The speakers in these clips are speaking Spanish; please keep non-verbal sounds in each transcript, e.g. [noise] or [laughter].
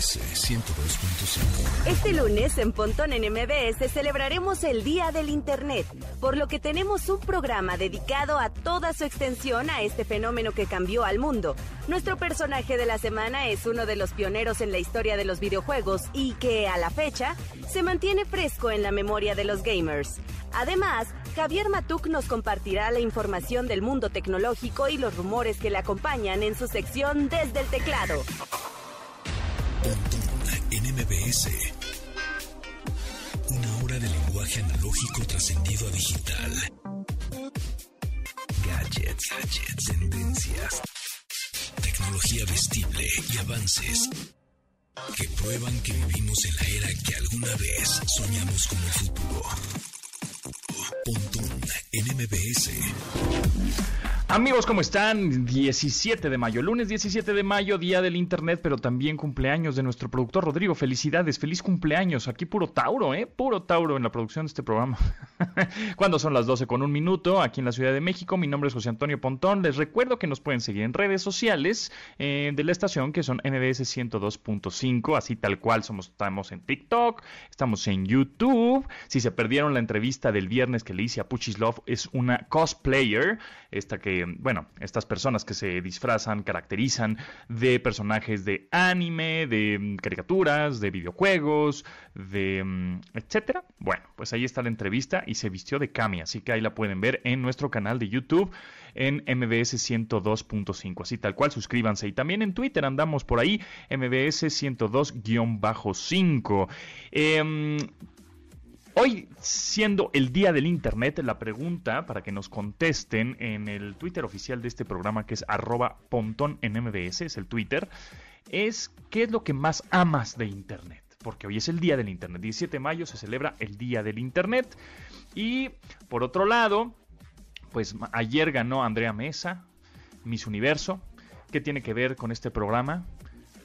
MBS 102.5. Este lunes en Pontón en MBS celebraremos el Día del Internet, por lo que tenemos un programa dedicado a toda su extensión a este fenómeno que cambió al mundo. Nuestro personaje de la semana es uno de los pioneros en la historia de los videojuegos y que, a la fecha, se mantiene fresco en la memoria de los gamers. Además, Javier Matuk nos compartirá la información del mundo tecnológico y los rumores que le acompañan en su sección Desde el Teclado. En MBS. Una hora de lenguaje analógico trascendido a digital. Gadgets, gadgets, tendencias. Tecnología vestible y avances que prueban que vivimos en la era que alguna vez soñamos como futuro. Pontón en MBS. Amigos, ¿cómo están? 17 de mayo, lunes 17 de mayo, día del internet, pero también cumpleaños de nuestro productor Rodrigo. Felicidades, feliz cumpleaños. Aquí puro Tauro, ¿eh? Puro Tauro en la producción de este programa. [laughs] Cuando son las 12 con un minuto, aquí en la Ciudad de México, mi nombre es José Antonio Pontón. Les recuerdo que nos pueden seguir en redes sociales eh, de la estación, que son NBS 102.5, así tal cual somos, estamos en TikTok, estamos en YouTube. Si se perdieron la entrevista del viernes que le hice a Puchislov, es una cosplayer, esta que bueno, estas personas que se disfrazan, caracterizan de personajes de anime, de mm, caricaturas, de videojuegos, de mm, etcétera. Bueno, pues ahí está la entrevista y se vistió de Kami, así que ahí la pueden ver en nuestro canal de YouTube en MBS 102.5. Así tal cual, suscríbanse. Y también en Twitter andamos por ahí, MBS 102-5. Eh, Hoy, siendo el día del Internet, la pregunta para que nos contesten en el Twitter oficial de este programa, que es arroba pontón en MBS, es el Twitter, es ¿qué es lo que más amas de Internet? Porque hoy es el día del Internet. 17 de mayo se celebra el día del Internet. Y por otro lado, pues ayer ganó Andrea Mesa, Miss Universo. ¿Qué tiene que ver con este programa?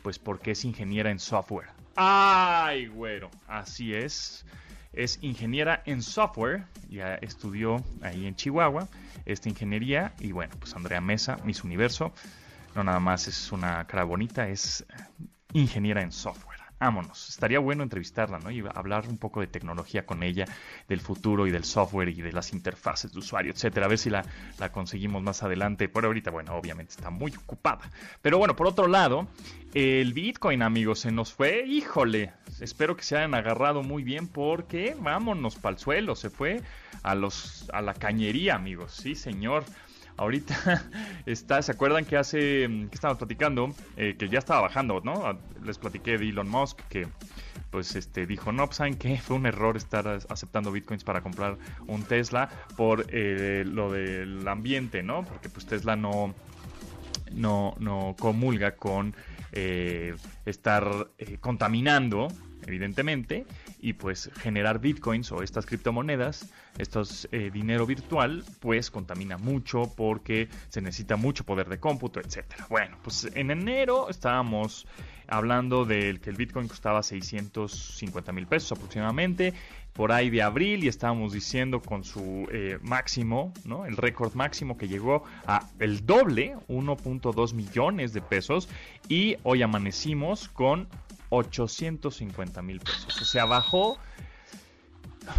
Pues porque es ingeniera en software. ¡Ay, güero! Así es es ingeniera en software, ya estudió ahí en Chihuahua esta ingeniería y bueno, pues Andrea Mesa, Miss Universo, no nada más es una cara bonita, es ingeniera en software vámonos. Estaría bueno entrevistarla, ¿no? Y hablar un poco de tecnología con ella, del futuro y del software y de las interfaces de usuario, etcétera. A ver si la, la conseguimos más adelante. Por ahorita, bueno, obviamente está muy ocupada. Pero bueno, por otro lado, el Bitcoin, amigos, se nos fue. Híjole, espero que se hayan agarrado muy bien porque vámonos para el suelo. Se fue a los a la cañería, amigos. Sí, señor. Ahorita [laughs] está, ¿se acuerdan que hace, mm, que estábamos platicando? Eh, que ya estaba bajando, ¿no? Les platiqué de Elon Musk que pues este dijo, no, pues que [laughs] fue un error estar aceptando bitcoins para comprar un Tesla por eh, lo del ambiente, ¿no? Porque pues Tesla no, no, no comulga con eh, estar contaminando evidentemente, y pues generar bitcoins o estas criptomonedas, estos eh, dinero virtual, pues contamina mucho porque se necesita mucho poder de cómputo, etcétera. Bueno, pues en enero estábamos hablando del que el bitcoin costaba 650 mil pesos aproximadamente por ahí de abril y estábamos diciendo con su eh, máximo, ¿no? El récord máximo que llegó a el doble, 1.2 millones de pesos y hoy amanecimos con 850 mil pesos. O sea, bajó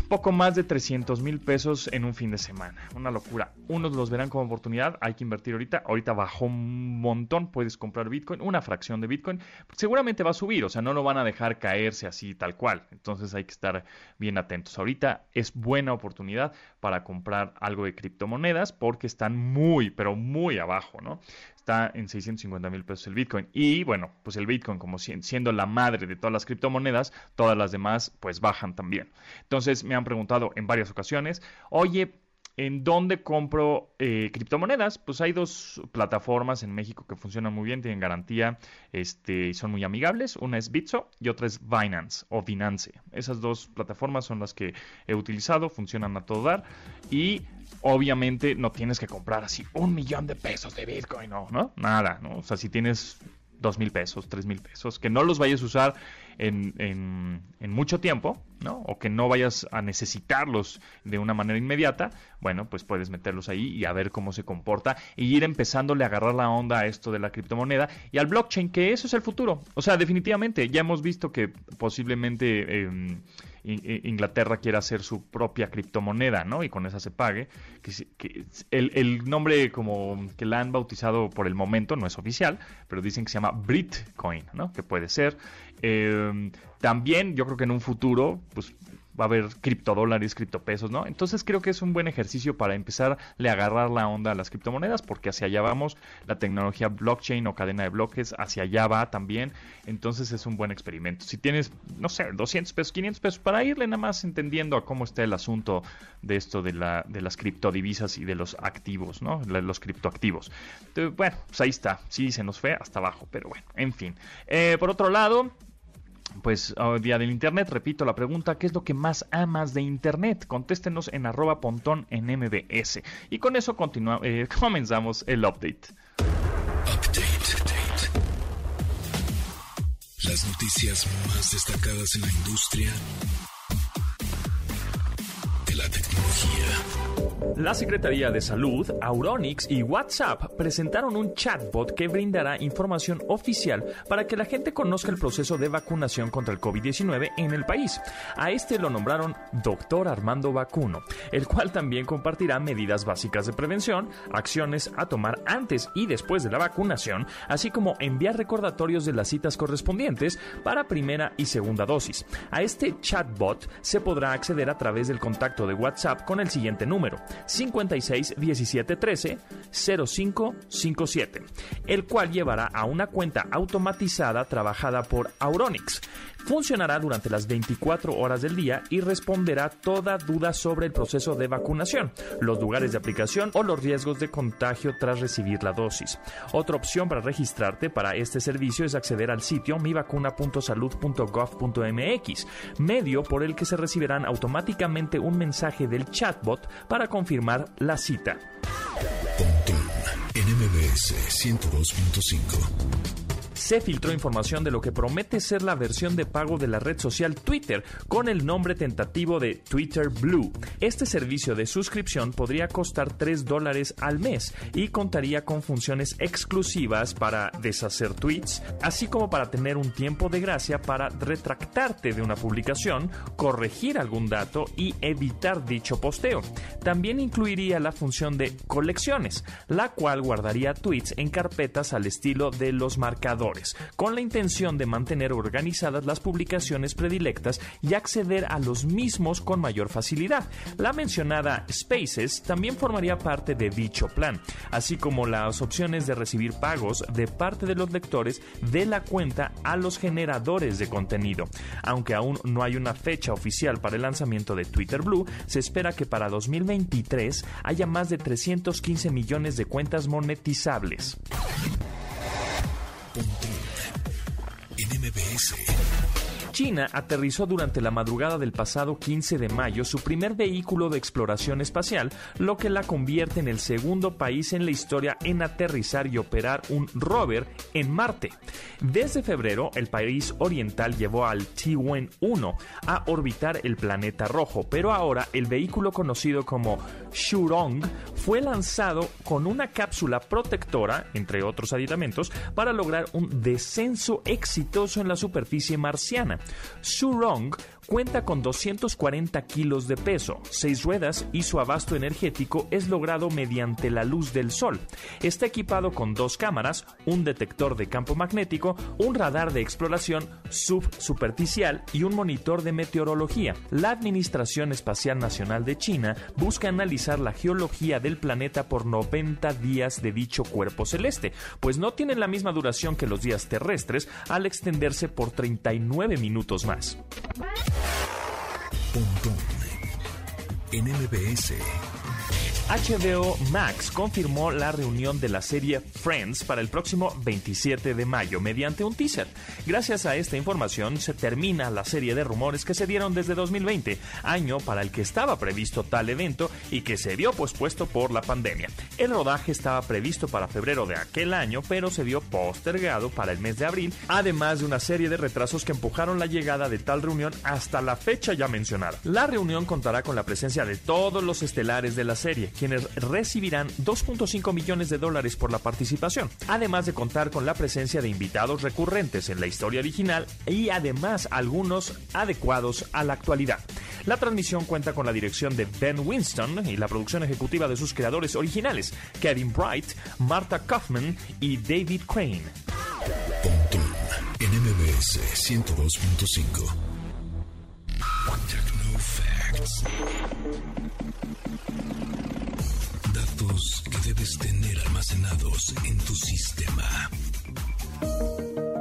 poco más de 300 mil pesos en un fin de semana. Una locura. Unos los verán como oportunidad, hay que invertir ahorita. Ahorita bajó un montón, puedes comprar Bitcoin, una fracción de Bitcoin. Seguramente va a subir, o sea, no lo van a dejar caerse así tal cual. Entonces hay que estar bien atentos. Ahorita es buena oportunidad para comprar algo de criptomonedas porque están muy, pero muy abajo, ¿no? Está en 650 mil pesos el Bitcoin. Y bueno, pues el Bitcoin como siendo la madre de todas las criptomonedas, todas las demás pues bajan también. Entonces me han preguntado en varias ocasiones, oye, ¿En dónde compro eh, criptomonedas? Pues hay dos plataformas en México que funcionan muy bien, tienen garantía este, y son muy amigables. Una es Bitso y otra es Binance o Binance. Esas dos plataformas son las que he utilizado, funcionan a todo dar. Y obviamente no tienes que comprar así un millón de pesos de Bitcoin, no, ¿no? Nada. O sea, si tienes dos mil pesos, tres mil pesos, que no los vayas a usar en, en, mucho tiempo, ¿no? O que no vayas a necesitarlos de una manera inmediata, bueno, pues puedes meterlos ahí y a ver cómo se comporta y ir empezándole a agarrar la onda a esto de la criptomoneda y al blockchain, que eso es el futuro. O sea, definitivamente, ya hemos visto que posiblemente... Em, Inglaterra quiere hacer su propia criptomoneda, ¿no? Y con esa se pague. Que, el, nombre como que la han bautizado por el momento no es oficial, pero dicen que se llama Britcoin, ¿no? Que puede ser. Eh, también yo creo que en un futuro, pues va a haber criptodólares, criptopesos, ¿no? Entonces creo que es un buen ejercicio para empezar a agarrar la onda a las criptomonedas, porque hacia allá vamos, la tecnología blockchain o cadena de bloques, hacia allá va también, entonces es un buen experimento. Si tienes, no sé, 200 pesos, 500 pesos, para irle nada más entendiendo a cómo está el asunto de esto de, la, de las criptodivisas y de los activos, ¿no? Los criptoactivos. Entonces, bueno, pues ahí está, sí se nos fue hasta abajo, pero bueno, en fin. Eh, por otro lado, pues día del internet, repito la pregunta, ¿qué es lo que más amas de internet? Contéstenos en arroba pontón en MBS. Y con eso eh, [laughs] comenzamos el update. Update. Las noticias más destacadas en la industria de la tecnología. La Secretaría de Salud, Auronix y WhatsApp presentaron un chatbot que brindará información oficial para que la gente conozca el proceso de vacunación contra el COVID-19 en el país. A este lo nombraron Doctor Armando Vacuno, el cual también compartirá medidas básicas de prevención, acciones a tomar antes y después de la vacunación, así como enviar recordatorios de las citas correspondientes para primera y segunda dosis. A este chatbot se podrá acceder a través del contacto de WhatsApp con el siguiente número 56 17 13 0557, el cual llevará a una cuenta automatizada trabajada por Auronix. Funcionará durante las 24 horas del día y responderá toda duda sobre el proceso de vacunación, los lugares de aplicación o los riesgos de contagio tras recibir la dosis. Otra opción para registrarte para este servicio es acceder al sitio mivacuna.salud.gov.mx, medio por el que se recibirán automáticamente un mensaje del chatbot para confirmar la cita. NMBS 102.5 se filtró información de lo que promete ser la versión de pago de la red social Twitter con el nombre tentativo de Twitter Blue. Este servicio de suscripción podría costar 3 dólares al mes y contaría con funciones exclusivas para deshacer tweets, así como para tener un tiempo de gracia para retractarte de una publicación, corregir algún dato y evitar dicho posteo. También incluiría la función de colecciones, la cual guardaría tweets en carpetas al estilo de los marcadores con la intención de mantener organizadas las publicaciones predilectas y acceder a los mismos con mayor facilidad. La mencionada Spaces también formaría parte de dicho plan, así como las opciones de recibir pagos de parte de los lectores de la cuenta a los generadores de contenido. Aunque aún no hay una fecha oficial para el lanzamiento de Twitter Blue, se espera que para 2023 haya más de 315 millones de cuentas monetizables. En MBS. China aterrizó durante la madrugada del pasado 15 de mayo su primer vehículo de exploración espacial, lo que la convierte en el segundo país en la historia en aterrizar y operar un rover en Marte. Desde febrero, el país oriental llevó al Tiwen-1 a orbitar el planeta rojo, pero ahora el vehículo conocido como Shurong fue lanzado con una cápsula protectora, entre otros aditamentos, para lograr un descenso exitoso en la superficie marciana. Shurong cuenta con 240 kilos de peso, 6 ruedas y su abasto energético es logrado mediante la luz del sol. Está equipado con dos cámaras, un detector de campo magnético, un radar de exploración subsuperficial y un monitor de meteorología. La Administración Espacial Nacional de China busca analizar la geología del planeta por 90 días de dicho cuerpo celeste, pues no tienen la misma duración que los días terrestres al extenderse por 39 minutos más. Pontón en MBS. HBO Max confirmó la reunión de la serie Friends para el próximo 27 de mayo mediante un teaser. Gracias a esta información se termina la serie de rumores que se dieron desde 2020, año para el que estaba previsto tal evento y que se vio pospuesto por la pandemia. El rodaje estaba previsto para febrero de aquel año, pero se vio postergado para el mes de abril, además de una serie de retrasos que empujaron la llegada de tal reunión hasta la fecha ya mencionada. La reunión contará con la presencia de todos los estelares de la serie, quienes recibirán 2.5 millones de dólares por la participación, además de contar con la presencia de invitados recurrentes en la historia original y además algunos adecuados a la actualidad. La transmisión cuenta con la dirección de Ben Winston y la producción ejecutiva de sus creadores originales, Kevin Bright, Martha Kaufman y David Crane. en MBS 102.5. Datos que debes tener almacenados en tu sistema.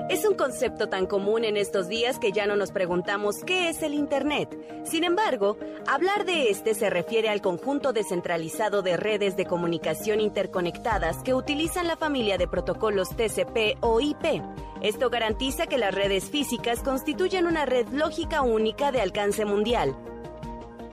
Es un concepto tan común en estos días que ya no nos preguntamos qué es el Internet. Sin embargo, hablar de este se refiere al conjunto descentralizado de redes de comunicación interconectadas que utilizan la familia de protocolos TCP o IP. Esto garantiza que las redes físicas constituyen una red lógica única de alcance mundial.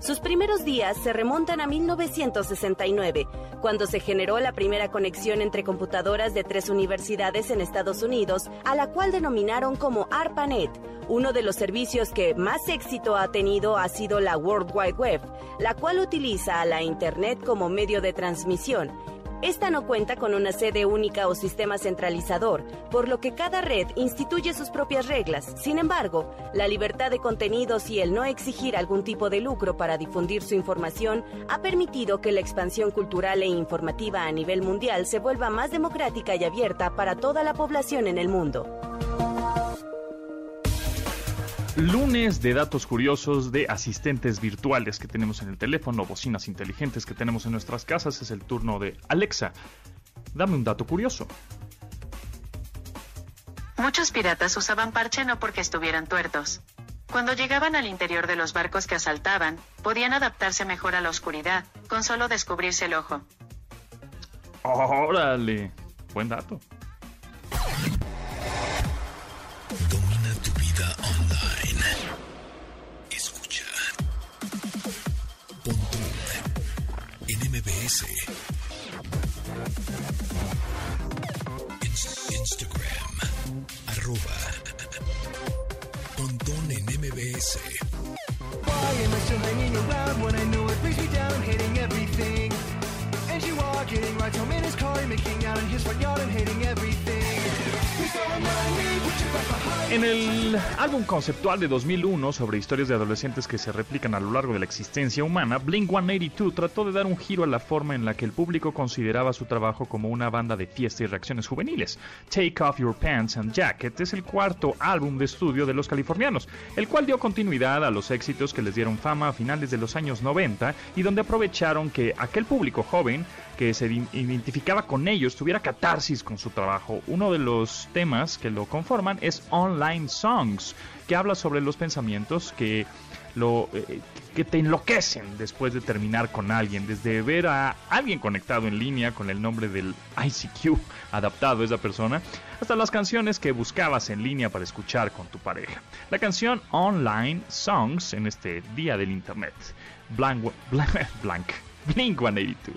Sus primeros días se remontan a 1969, cuando se generó la primera conexión entre computadoras de tres universidades en Estados Unidos, a la cual denominaron como ARPANET. Uno de los servicios que más éxito ha tenido ha sido la World Wide Web, la cual utiliza a la Internet como medio de transmisión esta no cuenta con una sede única o sistema centralizador, por lo que cada red instituye sus propias reglas. Sin embargo, la libertad de contenidos y el no exigir algún tipo de lucro para difundir su información ha permitido que la expansión cultural e informativa a nivel mundial se vuelva más democrática y abierta para toda la población en el mundo. Lunes de datos curiosos de asistentes virtuales que tenemos en el teléfono, bocinas inteligentes que tenemos en nuestras casas. Es el turno de Alexa. Dame un dato curioso. Muchos piratas usaban parche no porque estuvieran tuertos. Cuando llegaban al interior de los barcos que asaltaban, podían adaptarse mejor a la oscuridad, con solo descubrirse el ojo. Órale, buen dato. Arroba. Pontón en MBS. Why am I still hanging around when I know it brings me down, hating everything? As you are getting right home in his car, making out in his front yard and hating everything. En el álbum conceptual de 2001 sobre historias de adolescentes que se replican a lo largo de la existencia humana, Blink 182 trató de dar un giro a la forma en la que el público consideraba su trabajo como una banda de fiesta y reacciones juveniles. Take Off Your Pants and Jacket es el cuarto álbum de estudio de los californianos, el cual dio continuidad a los éxitos que les dieron fama a finales de los años 90 y donde aprovecharon que aquel público joven que se identificaba con ellos tuviera catarsis con su trabajo. Uno de los temas que lo conforman es Online Songs, que habla sobre los pensamientos que lo eh, que te enloquecen después de terminar con alguien, desde ver a alguien conectado en línea con el nombre del ICQ adaptado a esa persona, hasta las canciones que buscabas en línea para escuchar con tu pareja. La canción Online Songs en este día del internet. Blank, [laughs] blank, blank Blink 182.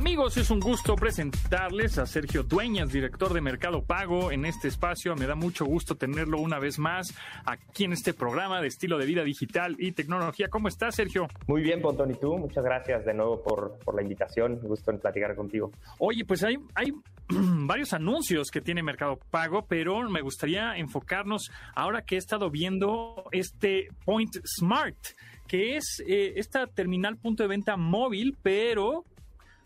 Amigos, es un gusto presentarles a Sergio Dueñas, director de Mercado Pago, en este espacio. Me da mucho gusto tenerlo una vez más aquí en este programa de estilo de vida digital y tecnología. ¿Cómo estás, Sergio? Muy bien, Pontón, y tú. Muchas gracias de nuevo por, por la invitación. Me gusto en platicar contigo. Oye, pues hay, hay [clears throat] varios anuncios que tiene Mercado Pago, pero me gustaría enfocarnos ahora que he estado viendo este Point Smart, que es eh, esta terminal punto de venta móvil, pero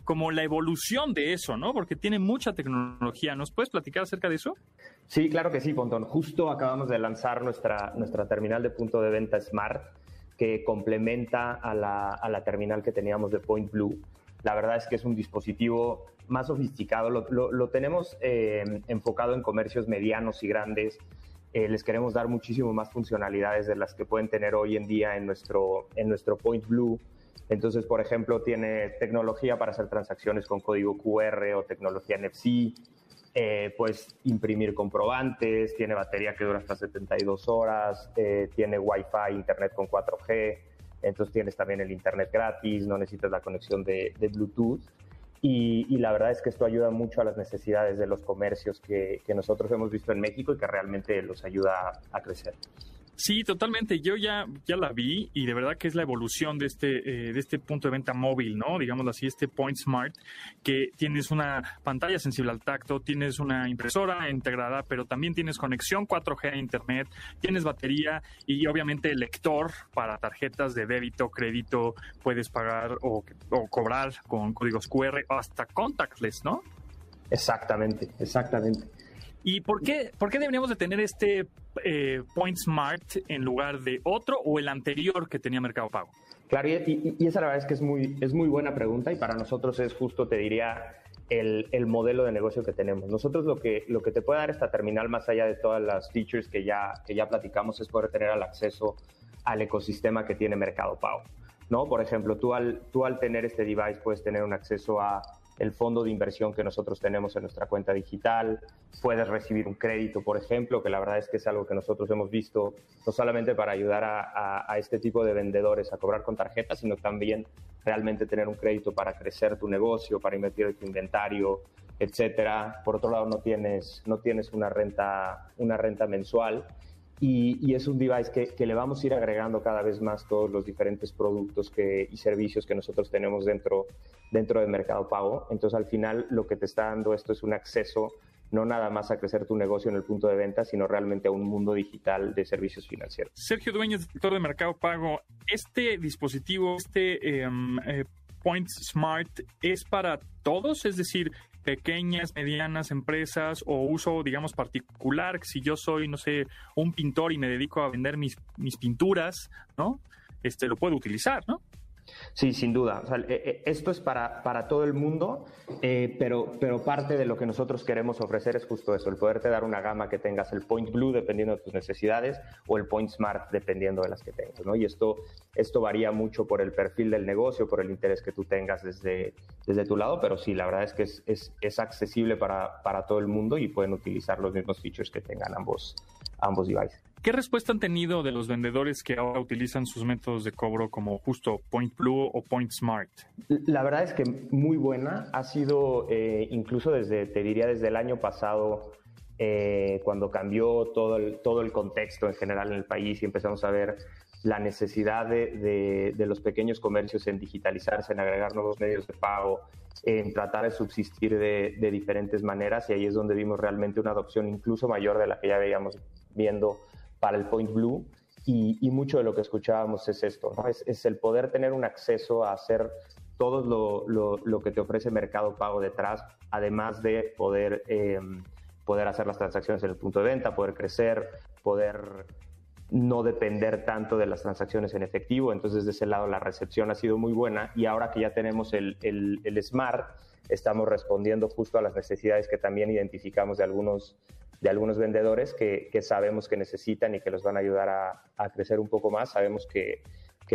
como la evolución de eso, ¿no? Porque tiene mucha tecnología. ¿Nos puedes platicar acerca de eso? Sí, claro que sí, Pontón. Justo acabamos de lanzar nuestra, nuestra terminal de punto de venta Smart, que complementa a la, a la terminal que teníamos de Point Blue. La verdad es que es un dispositivo más sofisticado. Lo, lo, tenemos eh, enfocado en comercios medianos y grandes. Eh, les queremos dar muchísimo más funcionalidades de las que pueden tener hoy en día en nuestro, en nuestro Point Blue. Entonces, por ejemplo, tiene tecnología para hacer transacciones con código QR o tecnología NFC, eh, puedes imprimir comprobantes, tiene batería que dura hasta 72 horas, eh, tiene Wi-Fi, Internet con 4G, entonces tienes también el Internet gratis, no necesitas la conexión de, Bluetooth. Y, la verdad es que esto ayuda mucho a las necesidades de los comercios que nosotros hemos visto en México y que realmente los ayuda a crecer. Sí, totalmente. Yo ya, ya la vi y de verdad que es la evolución de este, eh, de este punto de venta móvil, ¿no? Digámoslo así, este Point Smart, que tienes una pantalla sensible al tacto, tienes una impresora integrada, pero también tienes conexión 4G a Internet, tienes batería y obviamente lector para tarjetas de débito, crédito, puedes pagar o, o cobrar con códigos QR hasta contactless, ¿no? Exactamente, exactamente. ¿Y por qué, por qué deberíamos de tener este eh, Point Smart en lugar de otro o el anterior que tenía Mercado Pago? Claro, y, esa la verdad es que es muy, es muy buena pregunta y para nosotros es justo, te diría, el, el, modelo de negocio que tenemos. Nosotros lo que, lo que te puede dar esta terminal, más allá de todas las features que ya, que ya platicamos, es poder tener el acceso al ecosistema que tiene Mercado Pago. ¿no? Por ejemplo, tú al, tú al tener este device puedes tener un acceso a el fondo de inversión que nosotros tenemos en nuestra cuenta digital, puedes recibir un crédito, por ejemplo, que la verdad es que es algo que nosotros hemos visto no solamente para ayudar a, este tipo de vendedores a cobrar con tarjetas, sino también realmente tener un crédito para crecer tu negocio, para invertir en tu inventario, etcétera. Por otro lado, no tienes, no tienes una, renta, una renta mensual y, es un device que, le vamos a ir agregando cada vez más todos los diferentes productos que, y servicios que nosotros tenemos dentro, dentro del mercado pago. Entonces, al final, lo que te está dando esto es un acceso no nada más a crecer tu negocio en el punto de venta, sino realmente a un mundo digital de servicios financieros. Sergio Dueñas, director de Mercado Pago, este dispositivo, este em, eh, Point Smart, ¿es para todos? Es decir, pequeñas, medianas empresas o uso, digamos, particular. Si yo soy, no sé, un pintor y me dedico a vender mis, mis pinturas, ¿no? Este, lo puedo utilizar, ¿no? Sí, sin duda. Eh, eh, esto es para, para todo el mundo, eh, pero, pero parte de lo que nosotros queremos ofrecer es justo eso, el poderte dar una gama que tengas el Point Blue dependiendo de tus necesidades o el Point Smart dependiendo de las que tengas. ¿no? Y esto, esto varía mucho por el perfil del negocio, por el interés que tú tengas desde, desde tu lado, pero sí, la verdad es que es, es, es accesible para, para todo el mundo y pueden utilizar los mismos features que tengan ambos, ambos devices. ¿Qué respuesta han tenido de los vendedores que ahora utilizan sus métodos de cobro como justo Point Blue o Point Smart? La verdad es que muy buena. Ha sido eh, incluso desde, te diría, desde el año pasado, eh, cuando cambió todo el, todo el contexto en general en el país y empezamos a ver la necesidad de, de, los pequeños comercios en digitalizarse, en agregar nuevos medios de pago, en tratar de subsistir de, de, diferentes maneras y ahí es donde vimos realmente una adopción incluso mayor de la que ya veíamos viendo para el Point Blue y, mucho de lo que escuchábamos es esto, ¿no? es, el poder tener un acceso a hacer todo lo, lo, que te ofrece Mercado Pago detrás, además de poder, em, poder hacer las transacciones en el punto de venta, poder crecer, poder no depender tanto de las transacciones en efectivo. Entonces, de ese lado, la recepción ha sido muy buena y ahora que ya tenemos el, el, el Smart, estamos respondiendo justo a las necesidades que también identificamos de algunos de algunos vendedores que, sabemos que necesitan y que los van a ayudar a, crecer un poco más, sabemos que,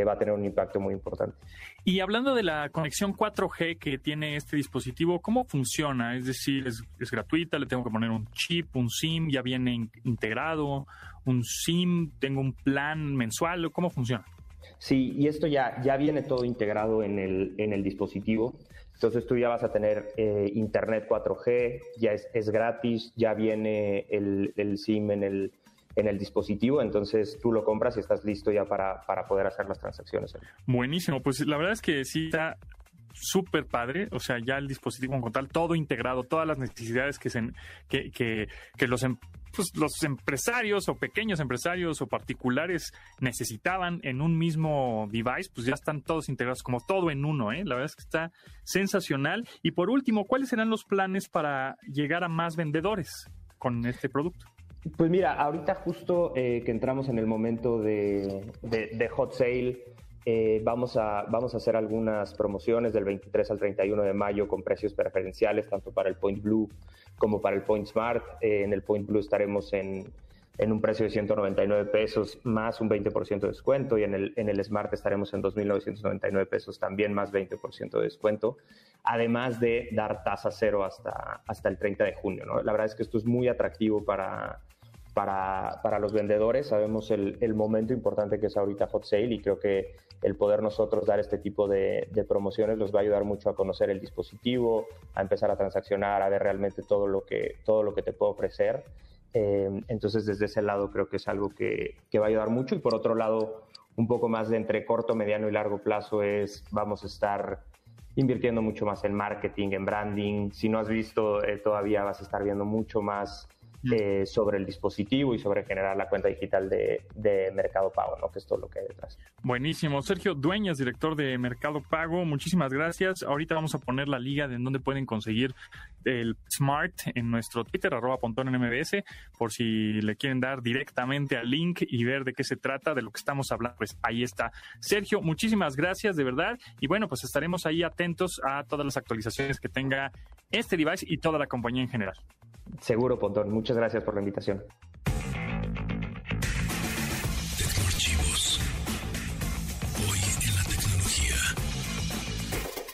va a tener un impacto muy importante. Y hablando de la conexión 4G que tiene este dispositivo, ¿cómo funciona? Es decir, ¿es, gratuita? ¿Le tengo que poner un chip, un SIM? ¿Ya viene integrado? ¿Un SIM? ¿Tengo un plan mensual? ¿Cómo funciona? Sí, y esto ya, ya viene todo integrado en el, en el dispositivo. Entonces tú ya vas a tener eh, internet 4G, ya es, es gratis, ya viene el, el, SIM en el, en el dispositivo, entonces tú lo compras y estás listo ya para, para poder hacer las transacciones. Buenísimo, pues la verdad es que sí está súper padre, o sea, ya el dispositivo como tal, todo integrado, todas las necesidades que, se, que, que, los, em, pues, los empresarios o pequeños empresarios o particulares necesitaban en un mismo device, pues ya están todos integrados como todo en uno, ¿eh? La verdad es que está sensacional. Y por último, ¿cuáles serán los planes para llegar a más vendedores con este producto? Pues mira, ahorita justo eh, que entramos en el momento de, de, de hot sale, eh, vamos, a, vamos a hacer algunas promociones del 23 al 31 de mayo con precios preferenciales, tanto para el Point Blue como para el Point Smart. Eh, en el Point Blue estaremos en, en, un precio de 199 pesos más un 20% de descuento y en el, en el Smart estaremos en 2.999 pesos también más 20% de descuento, además de dar tasa cero hasta, hasta el 30 de junio. ¿no? La verdad es que esto es muy atractivo para para, para los vendedores. Sabemos el, el, momento importante que es ahorita Hot Sale y creo que el poder nosotros dar este tipo de, de, promociones los va a ayudar mucho a conocer el dispositivo, a empezar a transaccionar, a ver realmente todo lo que, todo lo que te puedo ofrecer. Eh, entonces, desde ese lado creo que es algo que, que va a ayudar mucho. Y por otro lado, un poco más de entre corto, mediano y largo plazo es vamos a estar invirtiendo mucho más en marketing, en branding. Si no has visto, eh, todavía vas a estar viendo mucho más eh, sobre el dispositivo y sobre generar la cuenta digital de, de, Mercado Pago, ¿no? que es todo lo que hay detrás. Buenísimo. Sergio Dueñas, director de Mercado Pago, muchísimas gracias. Ahorita vamos a poner la liga de en donde pueden conseguir el Smart en nuestro Twitter, arroba pontón en MBS, por si le quieren dar directamente al link y ver de qué se trata, de lo que estamos hablando, pues ahí está. Sergio, muchísimas gracias, de verdad. Y bueno, pues estaremos ahí atentos a todas las actualizaciones que tenga este device y toda la compañía en general. Seguro, Pontón. Muchas gracias por la invitación.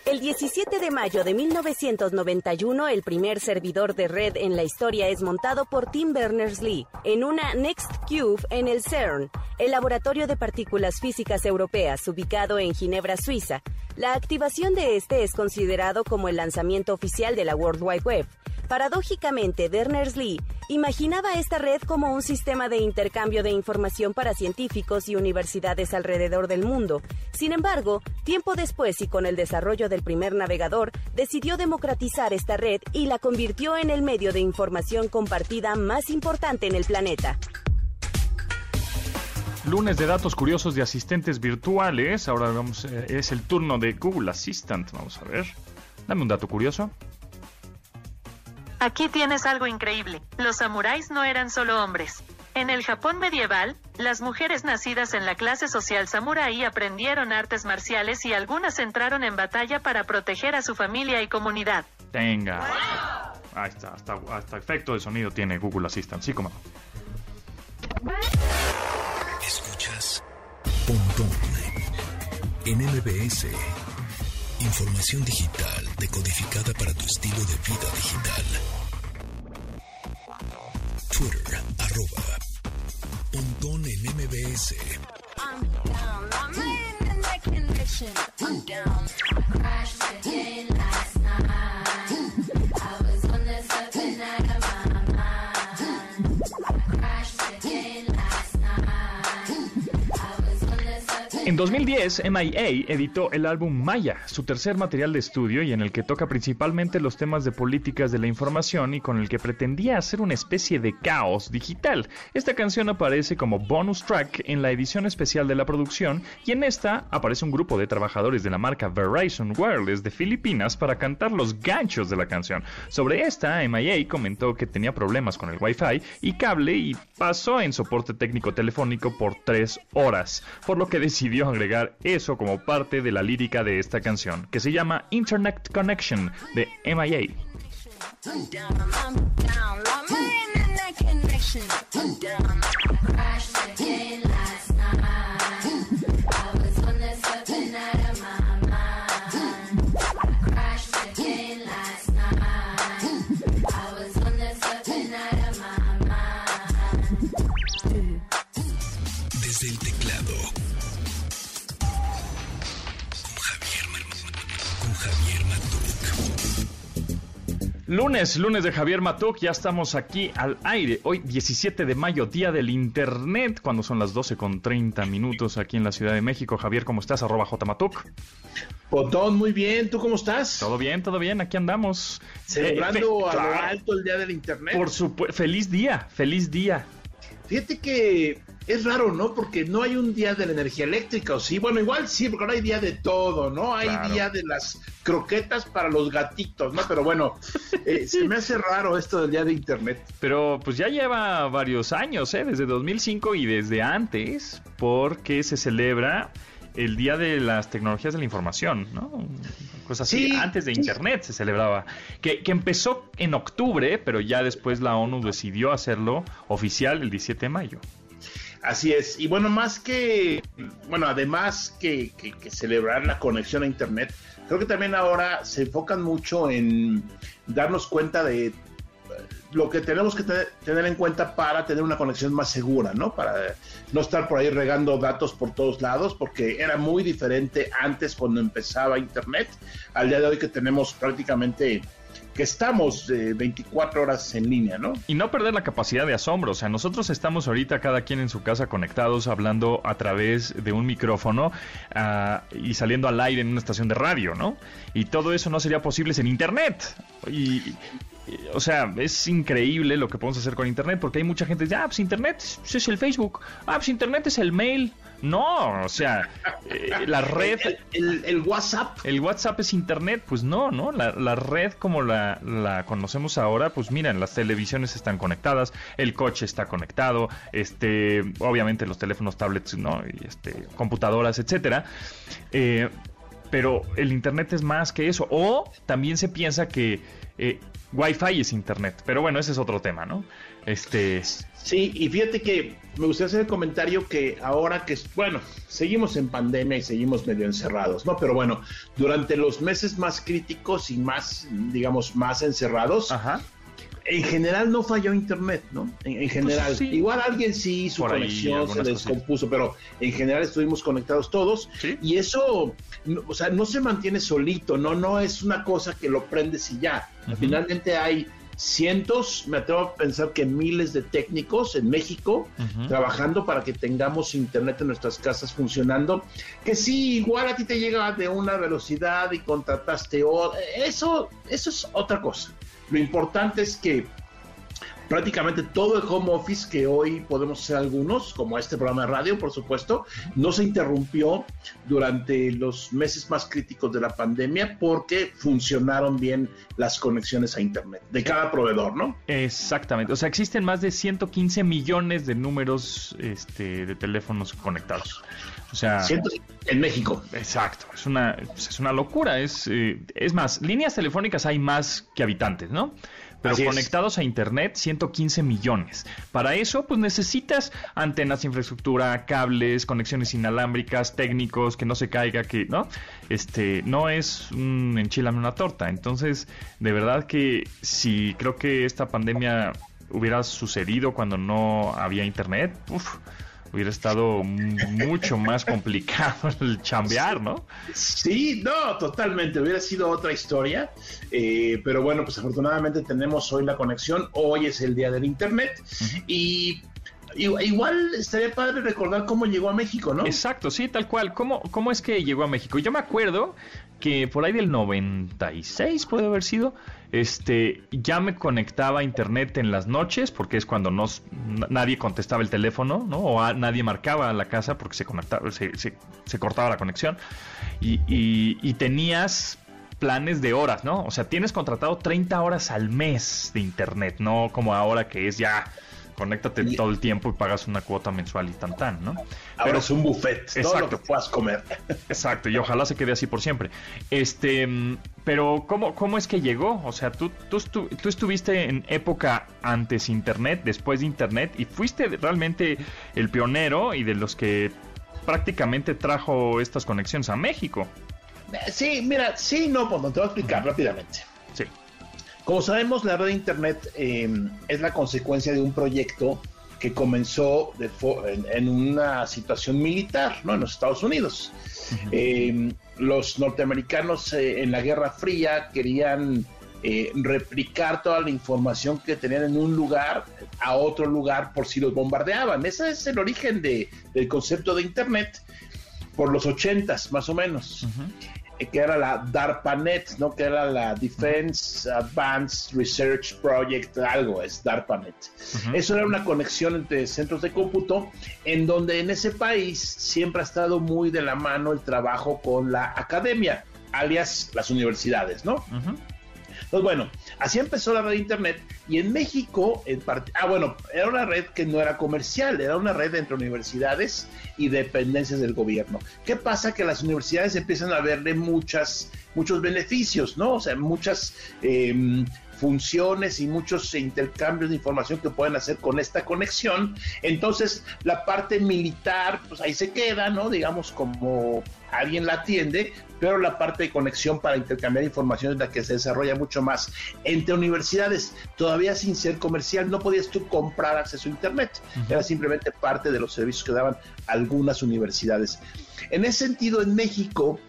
El 17 de mayo de 1991, el primer servidor de red en la historia es montado por Tim Berners-Lee en una Next Cube en el CERN, el laboratorio de partículas físicas europeas ubicado en Ginebra, Suiza. La activación de este es considerado como el lanzamiento oficial de la World Wide Web. Paradójicamente, Berners-Lee imaginaba esta red como un sistema de intercambio de información para científicos y universidades alrededor del mundo. Sin embargo, tiempo después y con el desarrollo del primer navegador, decidió democratizar esta red y la convirtió en el medio de información compartida más importante en el planeta. Lunes de datos curiosos de asistentes virtuales. Ahora vamos, eh, es el turno de Google Assistant. Vamos a ver. Dame un dato curioso. Aquí tienes algo increíble. Los samuráis no eran solo hombres. En el Japón medieval, las mujeres nacidas en la clase social samurái aprendieron artes marciales y algunas entraron en batalla para proteger a su familia y comunidad. Tenga. Ahí está, hasta, hasta efecto de sonido tiene Google Assistant, sí como. Escuchas Pontón en MBS. Información digital decodificada para tu estilo de vida digital. Twitter, arroba, Pontón en MBS. I'm down, En 2010, MIA editó el álbum Maya, su tercer material de estudio y en el que toca principalmente los temas de políticas de la información y con el que pretendía hacer una especie de caos digital. Esta canción aparece como bonus track en la edición especial de la producción y en esta aparece un grupo de trabajadores de la marca Verizon Wireless de Filipinas para cantar los ganchos de la canción. Sobre esta, MIA comentó que tenía problemas con el Wi-Fi y cable y pasó en soporte técnico telefónico por tres horas, por lo que decidió agregar eso como parte de la lírica de esta canción, que se llama Internet Connection de MIA. Lunes, lunes de Javier Matuk, ya estamos aquí al aire. Hoy 17 de mayo, día del Internet, cuando son las 12 con 30 minutos aquí en la Ciudad de México. Javier, ¿cómo estás? Arroba Matuk. Potón, muy bien. ¿Tú cómo estás? Todo bien, todo bien, aquí andamos. Celebrando Eh, fe- a lo alto el día del Internet. Por supuesto, feliz día, feliz día. Fíjate que es raro, ¿no? Porque no hay un día de la energía eléctrica, o sí. Bueno, igual sí, porque ahora hay día de todo, ¿no? Hay Claro. día de las croquetas para los gatitos, ¿no? Pero bueno, eh, se me hace raro esto del día de Internet. Pero pues ya lleva varios años, ¿eh? Desde 2005 y desde antes, porque se celebra el Día de las Tecnologías de la Información, ¿no? Cosas así, Sí, antes de. Internet se celebraba. Que, que empezó en octubre, pero ya después la ONU decidió hacerlo oficial el 17 de mayo. Así es. Y bueno, más que, bueno, además que, que- que celebrar la conexión a Internet, creo que también ahora se enfocan mucho en darnos cuenta de eh, lo que tenemos que te- tener en cuenta para tener una conexión más segura, ¿no? Para no estar por ahí regando datos por todos lados, porque era muy diferente antes cuando empezaba Internet, al día de hoy que tenemos prácticamente, que estamos eh, 24 horas en línea, ¿no? Y no perder la capacidad de asombro. O sea, nosotros estamos ahorita cada quien en su casa conectados, hablando a través de un micrófono ah, y saliendo al aire en una estación de radio, ¿no? Y todo eso no sería posible sin Internet. Y, o sea, es increíble lo que podemos hacer con Internet, porque hay mucha gente que dice, ah, pues Internet es es el Facebook, ah, pues Internet es el mail. No, o sea, eh, la [laughs] red... El, el- el WhatsApp El WhatsApp es internet, pues no, ¿no? La, la red como la, la conocemos ahora, pues miren, las televisiones están conectadas, el coche está conectado, este, obviamente los teléfonos, tablets, ¿no? Y este, computadoras, etcétera. Eh, pero el internet es más que eso. O también se piensa que eh, Wi-Fi es internet. Pero bueno, ese es otro tema, ¿no? Este. Sí, y fíjate que me gustaría hacer el comentario que ahora que, bueno, seguimos en pandemia y seguimos medio encerrados, ¿no? Pero bueno, durante los meses más críticos y más, digamos, más encerrados, Ajá. en general no falló Internet, ¿no? En, en general. Pues sí. Igual alguien sí, su Por conexión se descompuso, pero en general estuvimos conectados todos. Sí. Y eso, o sea, no se mantiene solito, ¿no? No es una cosa que lo prendes y ya. Ujú. Finalmente hay cientos, me atrevo a pensar que miles de técnicos en México trabajando para que tengamos internet en nuestras casas funcionando, que sí, igual a ti te llega de una velocidad y contrataste o eso, eso es otra cosa. Lo importante es que prácticamente todo el home office que hoy podemos hacer algunos, como este programa de radio, por supuesto, no se interrumpió durante los meses más críticos de la pandemia porque funcionaron bien las conexiones a Internet de cada proveedor, ¿no? Exactamente. O sea, existen más de 115 millones de números este, de teléfonos conectados. O sea, en México. exacto. Es una, pues, es una locura. Es, eh, es más, líneas telefónicas hay más que habitantes, ¿no? Pero Así es. conectados a Internet, 115 millones. Para eso, pues necesitas antenas, infraestructura, cables, conexiones inalámbricas, técnicos, que no se caiga, que, ¿no? Este, no es un enchilame una torta. Entonces, de verdad que si creo que esta pandemia hubiera sucedido cuando no había Internet, uf, hubiera estado mucho más complicado el chambear, ¿no? Sí, no, totalmente, hubiera sido otra historia, eh, pero bueno, pues afortunadamente tenemos hoy la conexión, hoy es el día del Internet y, y- igual estaría padre recordar cómo llegó a México, ¿no? Exacto, sí, tal cual. ¿Cómo, ¿Cómo es que llegó a México? Yo me acuerdo que por ahí del 96 puede haber sido, este, ya me conectaba a internet en las noches porque es cuando no, nadie contestaba el teléfono, ¿no? O nadie marcaba a la casa porque se conectaba, se, se- se cortaba la conexión y, y- y tenías planes de horas, ¿no? O sea, tienes contratado 30 horas al mes de internet, no como ahora que es ya conéctate Y- todo el tiempo y pagas una cuota mensual y tan tan, ¿no? Ahora es un buffet, todo lo Exacto. que puedas comer. [laughs] Exacto, y ojalá se quede así por siempre. Este, pero ¿cómo, cómo es que llegó? O sea, tú, tú estuviste en época antes Internet, después de Internet, y fuiste realmente el pionero y de los que prácticamente trajo estas conexiones a México. Eh, Sí, mira, sí, no, pues no te voy a explicar rápidamente. Sí. Como sabemos, la red de Internet eh, es la consecuencia de un proyecto que comenzó de en, en una situación militar ¿no? en los Estados Unidos. Eh, los norteamericanos eh, en la Guerra Fría querían eh, replicar toda la información que tenían en un lugar a otro lugar por si los bombardeaban. Ese es el origen de, del concepto de Internet por los ochentas, más o menos. eh, que era la DARPANET, ¿no? Que era la Defense Advanced Research Project, algo es DARPANET. Eso era una conexión entre centros de cómputo, en donde en ese país siempre ha estado muy de la mano el trabajo con la academia, alias las universidades, ¿no? Entonces, bueno, así empezó la red Internet y en México, en ah, bueno, era una red que no era comercial, era una red entre universidades y dependencias del gobierno. ¿Qué pasa? Que las universidades empiezan a verle muchas, muchos beneficios, ¿no? O sea, muchas eh, funciones y muchos intercambios de información que pueden hacer con esta conexión. Entonces, la parte militar, pues ahí se queda, ¿no? Digamos, como alguien la atiende, pero la parte de conexión para intercambiar información es la que se desarrolla mucho más entre universidades, todavía sin ser comercial, no podías tú comprar acceso a Internet, era simplemente parte de los servicios que daban algunas universidades. En ese sentido, en México,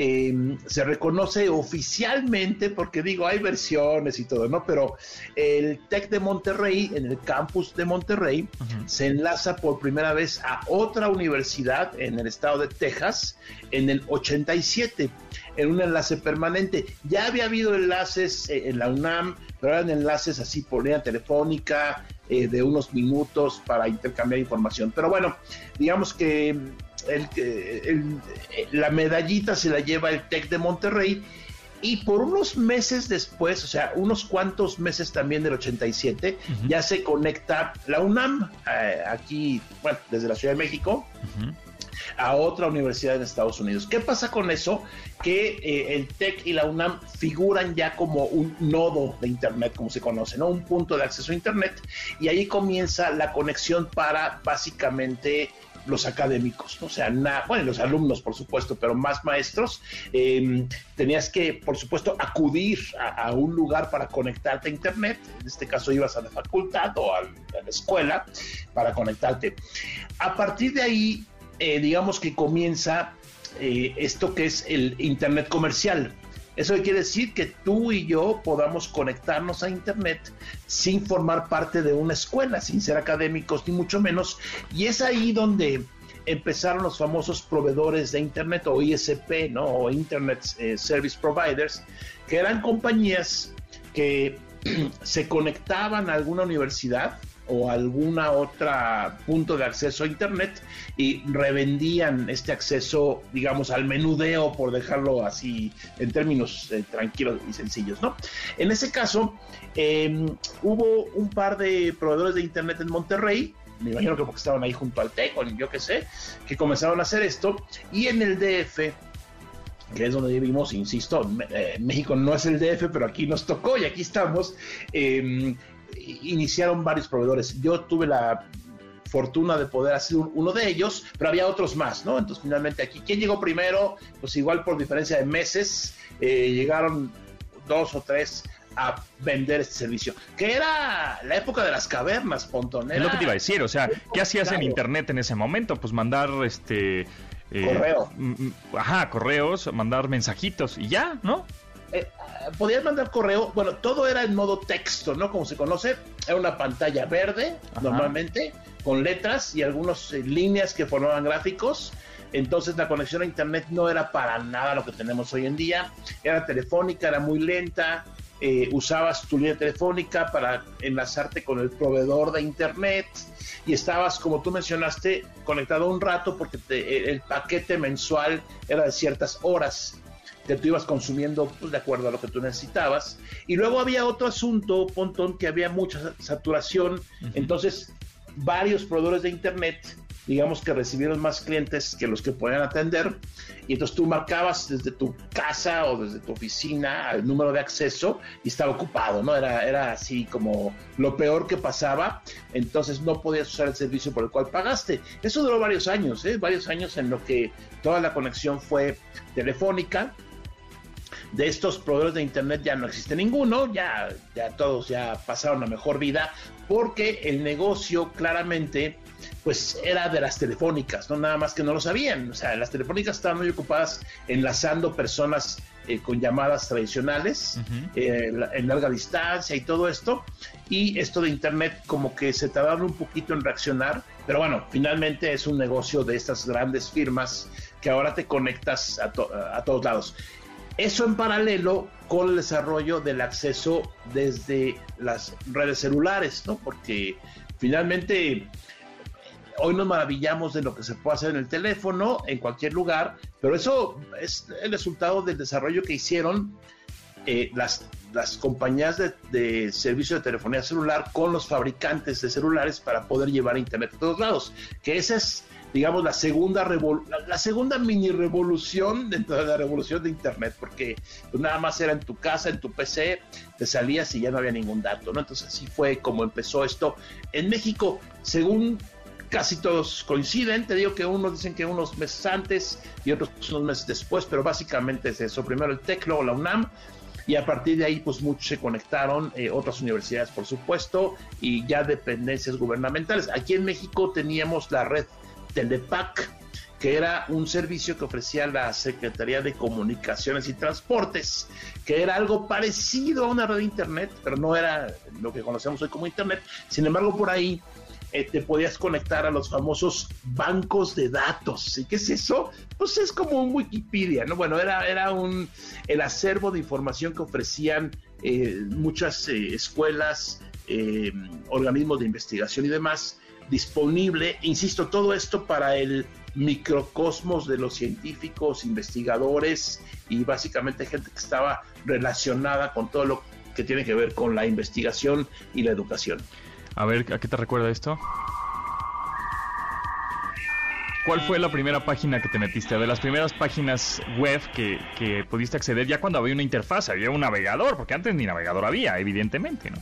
eh, se reconoce oficialmente, porque digo, hay versiones y todo, ¿no? Pero el TEC de Monterrey, en el campus de Monterrey, se enlaza por primera vez a otra universidad en el estado de Texas en el 87, en un enlace permanente. Ya había habido enlaces eh, en la UNAM, pero eran enlaces así por línea telefónica, eh, de unos minutos para intercambiar información. Pero bueno, digamos que el, el, la medallita se la lleva el TEC de Monterrey y por unos meses después, o sea, unos cuantos meses también del 87, uh -huh. ya se conecta la UNAM, eh, aquí, bueno, desde la Ciudad de México, uh -huh. a otra universidad en Estados Unidos. ¿Qué pasa con eso? Que eh, el TEC y la UNAM figuran ya como un nodo de Internet, como se conoce, ¿no? Un punto de acceso a Internet, y ahí comienza la conexión para básicamente los académicos, o sea, na, bueno, los alumnos, por supuesto, pero más maestros, eh, tenías que, por supuesto, acudir a, un lugar para conectarte a Internet, en este caso ibas a la facultad o a, a la escuela para conectarte. A partir de ahí, eh, digamos que comienza eh, esto que es el Internet comercial. Eso quiere decir que tú y yo podamos conectarnos a Internet sin formar parte de una escuela, sin ser académicos ni mucho menos. Y es ahí donde empezaron los famosos proveedores de Internet o ISP, ¿no? O Internet eh, Service Providers, que eran compañías que [clears throat] se conectaban a alguna universidad o alguna otra punto de acceso a internet y revendían este acceso, digamos, al menudeo, por dejarlo así en términos eh, tranquilos y sencillos, ¿no? En ese caso, eh, hubo un par de proveedores de internet en Monterrey, me imagino que porque estaban ahí junto al TEC o yo qué sé, que comenzaron a hacer esto, y en el DF, que es donde vivimos, insisto, eh, México no es el DF, pero aquí nos tocó y aquí estamos, eh, iniciaron varios proveedores. Yo tuve la fortuna de poder hacer uno de ellos, pero había otros más, ¿no? Entonces, finalmente aquí, ¿quién llegó primero? Pues igual por diferencia de meses, eh, llegaron dos o tres a vender este servicio, que era la época de las cavernas, Pontón. Es lo que te iba a decir, o sea, ¿qué hacías en internet en ese momento? Pues mandar este... Eh, Correo. Ajá, correos, mandar mensajitos y ya, ¿no? Eh, podías mandar correo, bueno, todo era en modo texto, ¿no? Como se conoce, era una pantalla verde, Ajá. normalmente, con letras y algunas eh, líneas que formaban gráficos. Entonces la conexión a internet no era para nada lo que tenemos hoy en día. Era telefónica, era muy lenta. Eh, usabas tu línea telefónica para enlazarte con el proveedor de internet y estabas, como tú mencionaste, conectado un rato porque te, el paquete mensual era de ciertas horas que tú ibas consumiendo pues, de acuerdo a lo que tú necesitabas. Y luego había otro asunto, Pontón, que había mucha saturación. Uh -huh. Entonces, varios proveedores de Internet, digamos que recibieron más clientes que los que podían atender. Y entonces tú marcabas desde tu casa o desde tu oficina el número de acceso y estaba ocupado, ¿no? Era, era así como lo peor que pasaba. Entonces no podías usar el servicio por el cual pagaste. Eso duró varios años, ¿eh? Varios años en lo que toda la conexión fue telefónica de estos proveedores de internet ya no existe ninguno, ya, ya todos ya pasaron a mejor vida, porque el negocio claramente pues era de las telefónicas, no nada más que no lo sabían. O sea, las telefónicas estaban muy ocupadas enlazando personas eh, con llamadas tradicionales eh, la- en larga distancia y todo esto. Y esto de Internet como que se tardaron un poquito en reaccionar, pero bueno, finalmente es un negocio de estas grandes firmas que ahora te conectas a, to- a todos lados. Eso en paralelo con el desarrollo del acceso desde las redes celulares, ¿no? Porque finalmente hoy nos maravillamos de lo que se puede hacer en el teléfono, en cualquier lugar, pero eso es el resultado del desarrollo que hicieron eh, las, las compañías de, de servicio de telefonía celular con los fabricantes de celulares para poder llevar Internet a todos lados. Que esa es, digamos, la segunda, revol- la, segunda mini revolución dentro de la revolución de Internet, porque pues, nada más era en tu casa, en tu PC, te salías y ya no había ningún dato, ¿no? Entonces así fue como empezó esto. En México, según casi todos coinciden, te digo que unos dicen que unos meses antes y otros unos meses después, pero básicamente es eso. Primero el TEC, luego la UNAM, y a partir de ahí pues muchos se conectaron, eh, otras universidades por supuesto, y ya dependencias gubernamentales. Aquí en México teníamos la red Telepac, que era un servicio que ofrecía la Secretaría de Comunicaciones y Transportes, que era algo parecido a una red de Internet, pero no era lo que conocemos hoy como Internet. Sin embargo, por ahí eh, te podías conectar a los famosos bancos de datos. ¿Y qué es eso? Pues es como un Wikipedia, ¿no? Bueno, era, era un, el acervo de información que ofrecían eh, muchas eh, escuelas, eh, organismos de investigación y demás, disponible, insisto, todo esto para el microcosmos de los científicos, investigadores y básicamente gente que estaba relacionada con todo lo que tiene que ver con la investigación y la educación. A ver, ¿a qué te recuerda esto? ¿Cuál fue la primera página que te metiste? De las primeras páginas web que, que pudiste acceder ya cuando había una interfaz, había un navegador, porque antes ni navegador había, evidentemente, ¿no?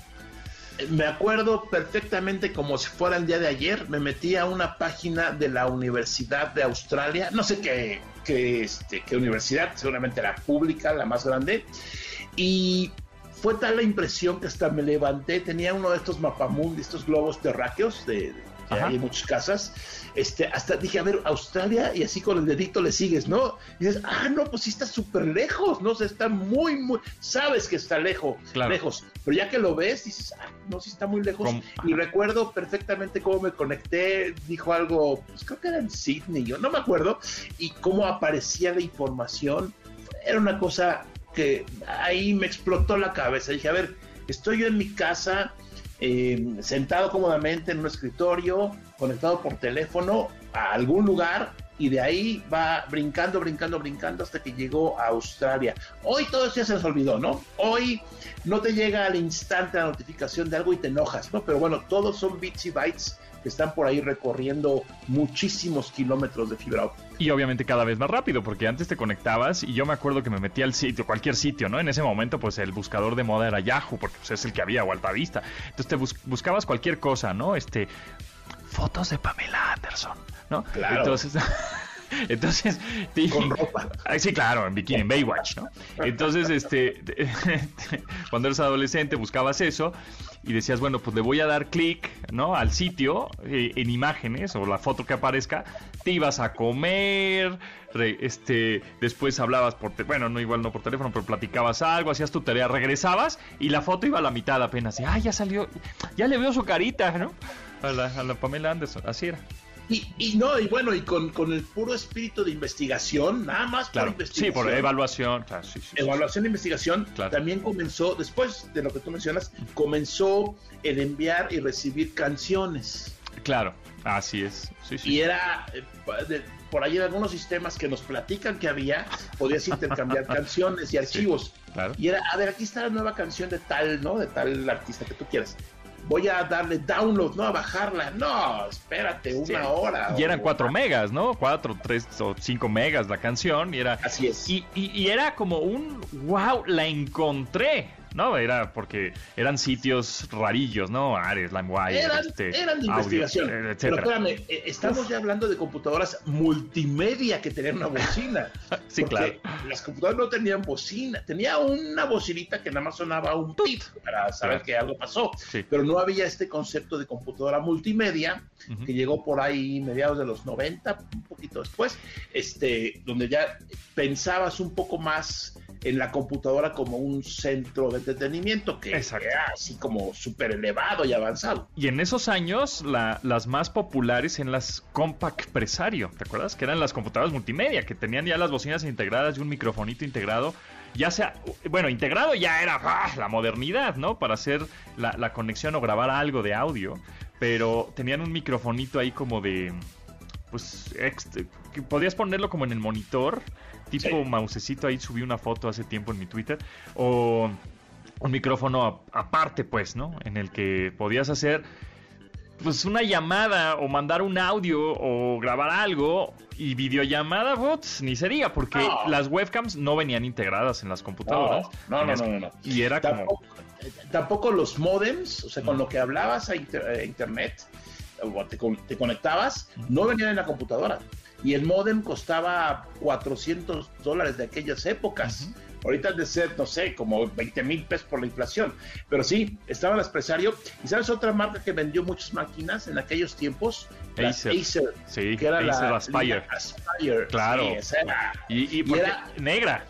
Me acuerdo perfectamente como si fuera el día de ayer, me metí a una página de la Universidad de Australia, no sé qué, este, qué universidad, seguramente la pública, la más grande, y fue tal la impresión que hasta me levanté, tenía uno de estos mapamundi, estos globos terráqueos de que Ajá. hay en muchas casas, este, hasta dije, a ver, Australia, y así con el dedito le sigues, ¿no? Y dices, ah, no, pues sí está súper lejos, ¿no? O sea, está muy, muy, sabes que está lejos, Claro. lejos, pero ya que lo ves, dices, ah, no, sí está muy lejos. ¿Cómo? Y recuerdo perfectamente cómo me conecté, dijo algo, pues creo que era en Sydney, yo no me acuerdo, y cómo aparecía la información, era una cosa que ahí me explotó la cabeza. Dije, a ver, estoy yo en mi casa, eh, sentado cómodamente en un escritorio, conectado por teléfono a algún lugar y de ahí va brincando, brincando, brincando hasta que llegó a Australia. Hoy todo eso ya se nos olvidó, ¿no? Hoy no te llega al instante la notificación de algo y te enojas, ¿no? Pero bueno, todos son bits y bytes que están por ahí recorriendo muchísimos kilómetros de fibra óptica. Y obviamente cada vez más rápido, porque antes te conectabas y yo me acuerdo que me metía al sitio, cualquier sitio, ¿no? En ese momento, pues el buscador de moda era Yahoo, porque pues, es el que había o Alta Vista. Entonces te bus- buscabas cualquier cosa, ¿no? Este, fotos de Pamela Anderson, ¿no? Claro. Entonces, [laughs] [laughs] entonces te- Con ropa. Ay, sí, claro, en bikini, en Baywatch, ¿no? Entonces, este, [laughs] cuando eres adolescente buscabas eso y decías, bueno, pues le voy a dar clic, ¿no? Al sitio eh, en imágenes o la foto que aparezca, te ibas a comer, re- este, después hablabas por, te- bueno, no igual no por teléfono, pero platicabas algo, hacías tu tarea, regresabas y la foto iba a la mitad apenas. Y, ah, ya salió, ya le veo su carita, ¿no? A la, a la Pamela Anderson, así era. Y, y no, y bueno, y con, con el puro espíritu de investigación, nada más Claro, por sí, investigación. por evaluación, claro, sí, sí, sí. evaluación de investigación Claro. también comenzó, después de lo que tú mencionas, comenzó el enviar y recibir canciones. Claro, así es. Sí, sí. Y era, eh, de- por ahí en algunos sistemas que nos platican que había, podías intercambiar [laughs] canciones y archivos. claro. Y era, a ver, aquí está la nueva canción de tal, ¿no? De tal artista que tú quieras. Voy a darle download, ¿no? A bajarla. No, espérate una Sí. hora. Y eran o- 4 megas, ¿no? 4, 3 o 5 megas la canción. Y era, Así es. y, y- y era como un wow, la encontré, ¿no? Era porque eran sitios rarillos, ¿no? Ares, LimeWire, Eran, este, eran de audio, investigación. eh, Pero espérame, eh, estamos ya hablando de computadoras multimedia que tenían una bocina. [laughs] Sí, Porque Las computadoras no tenían bocina. Tenía una bocinita que nada más sonaba un pit para saber Claro. que algo pasó. Sí. Pero no había este concepto de computadora multimedia que llegó por ahí mediados de los 90, un poquito después, este, donde ya pensabas un poco más en la computadora como un centro de entretenimiento que Exacto. era así como súper elevado y avanzado. Y en esos años, la- las más populares en las Compact Presario, ¿te acuerdas? Que eran las computadoras multimedia, que tenían ya las bocinas integradas y un microfonito integrado. Ya sea, bueno, integrado ya era ¡ah! la modernidad, ¿no? Para hacer la, la conexión o grabar algo de audio. Pero tenían un microfonito ahí como de. Pues, que podías ponerlo como en el monitor, tipo Sí. mousecito. Ahí subí una foto hace tiempo en mi Twitter. O un micrófono aparte, pues, ¿no? En el que podías hacer pues una llamada o mandar un audio o grabar algo y videollamada, bots, ni sería, porque No. las webcams no venían integradas en las computadoras. No, no, no, no. Y era como... Tampoco, eh, tampoco los modems, o sea, con lo que hablabas a, inter- a internet o te, con- te conectabas, no venían en la computadora. Y el modem costaba 400 dólares de aquellas épocas. Ahorita han de ser, no sé, como 20 mil pesos por la inflación. Pero sí, estaba el Expresario. ¿Y sabes otra marca que vendió muchas máquinas en aquellos tiempos? Acer. Acer. Sí, que era Acer la Aspire. Claro. Sí, esa era, Y, y y era- negra.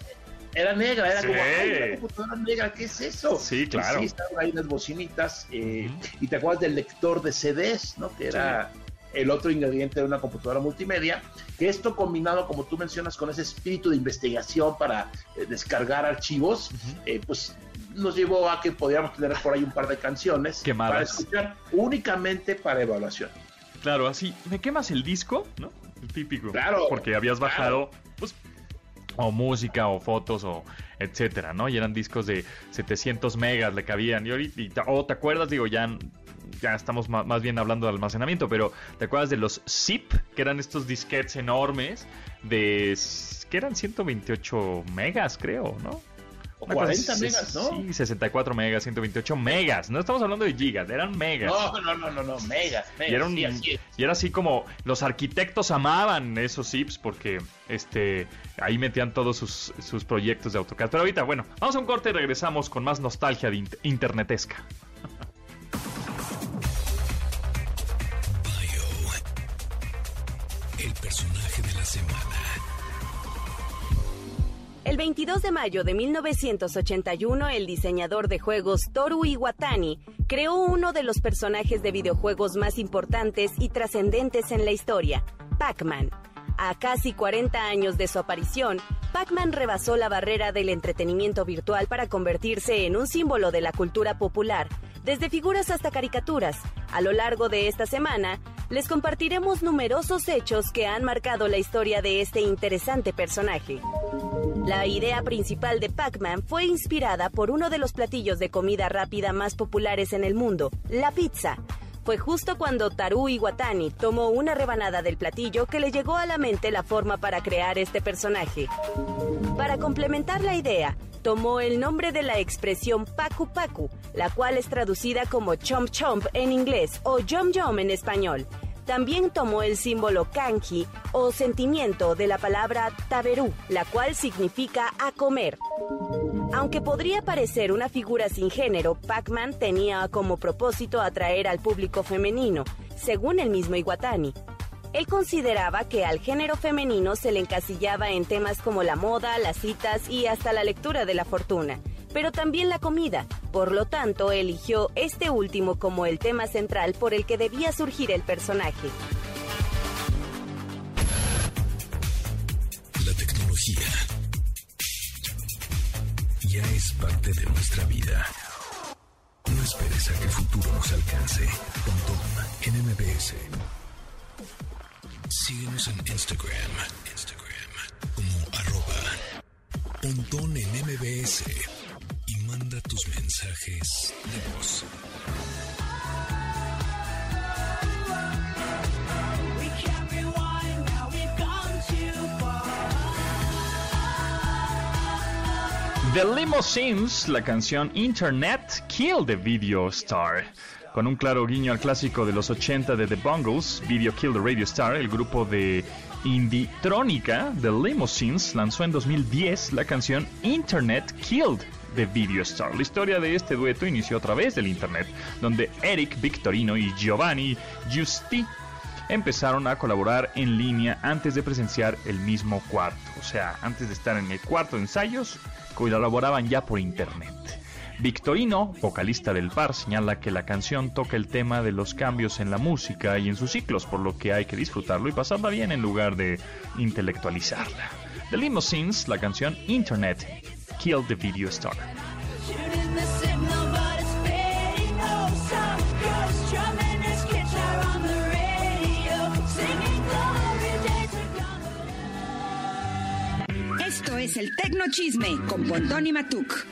era negra, era Sí. como, ay, computadora negra, ¿qué es eso? Sí, Y claro. sí, estaban ahí las bocinitas. eh. Y te acuerdas del lector de CDs, ¿no? Que era el otro ingrediente de una computadora multimedia. Que esto combinado, como tú mencionas, con ese espíritu de investigación para eh, descargar archivos, eh, pues nos llevó a que podíamos tener por ahí un par de canciones Quemadas. para escuchar únicamente para evaluación. Claro, así, ¿me quemas el disco? ¿No? El típico. Claro, Porque habías claro. bajado, pues, o música, o fotos, o etcétera, ¿no? Y eran discos de 700 megas, le cabían. Y ahorita, o te acuerdas, digo, ya, ya estamos más bien hablando de almacenamiento, pero ¿te acuerdas de los zip? Que eran estos disquetes enormes de, que eran 128 megas, creo, ¿no? O Una cosa 40 así, megas, ¿no? Sí, 64 megas, 128 megas. No estamos hablando de gigas, eran megas. No, no, no, no, no, megas, megas. Y era, un- sí, así es. y era así como los arquitectos amaban esos zips porque este ahí metían todos sus, sus proyectos de AutoCAD. Pero ahorita, bueno, vamos a un corte y regresamos con más nostalgia de int- internetesca. [laughs] El 22 de mayo de 1981, el diseñador de juegos Toru Iwatani creó uno de los personajes de videojuegos más importantes y trascendentes en la historia, Pac-Man. A casi 40 años de su aparición, Pac-Man rebasó la barrera del entretenimiento virtual para convertirse en un símbolo de la cultura popular, desde figuras hasta caricaturas. A lo largo de esta semana, les compartiremos numerosos hechos que han marcado la historia de este interesante personaje. La idea principal de Pac-Man fue inspirada por uno de los platillos de comida rápida más populares en el mundo, la pizza. Fue justo cuando Taru Iwatani tomó una rebanada del platillo que le llegó a la mente la forma para crear este personaje. Para complementar la idea, tomó el nombre de la expresión Paku Paku, la cual es traducida como Chomp Chomp en inglés o Yum Yum en español. También tomó el símbolo kanji o sentimiento de la palabra taberú, la cual significa a comer. Aunque podría parecer una figura sin género, Pac-Man tenía como propósito atraer al público femenino, según el mismo Iwatani. Él consideraba que al género femenino se le encasillaba en temas como la moda, las citas y hasta la lectura de la fortuna, pero también la comida. Por lo tanto, eligió este último como el tema central por el que debía surgir el personaje. La tecnología ya es parte de nuestra vida. No esperes a que el futuro nos alcance. Pontón en MBS. Síguenos en Instagram. Instagram como arroba Pontón en MBS. Y manda tus mensajes de voz. The Limousines, la canción Internet Kill the Video Star. Con un claro guiño al clásico de los 80 de The Bungles, Video Kill the Radio Star, el grupo de indie trónica The Limousines lanzó en 2010 la canción Internet Killed the Video Star. La historia de este dueto inició a través del Internet, donde Eric Victorino y Giovanni Giusti empezaron a colaborar en línea antes de presenciar el mismo cuarto. O sea, antes de estar en el cuarto de ensayos, colaboraban ya por internet. Victorino, vocalista del par, señala que la canción toca el tema de los cambios en la música y en sus ciclos, por lo que hay que disfrutarlo y pasarla bien en lugar de intelectualizarla. The Limousines, la canción Internet, Kill the Video Star. Esto es el Tecno Chisme con Pontón y Matuk.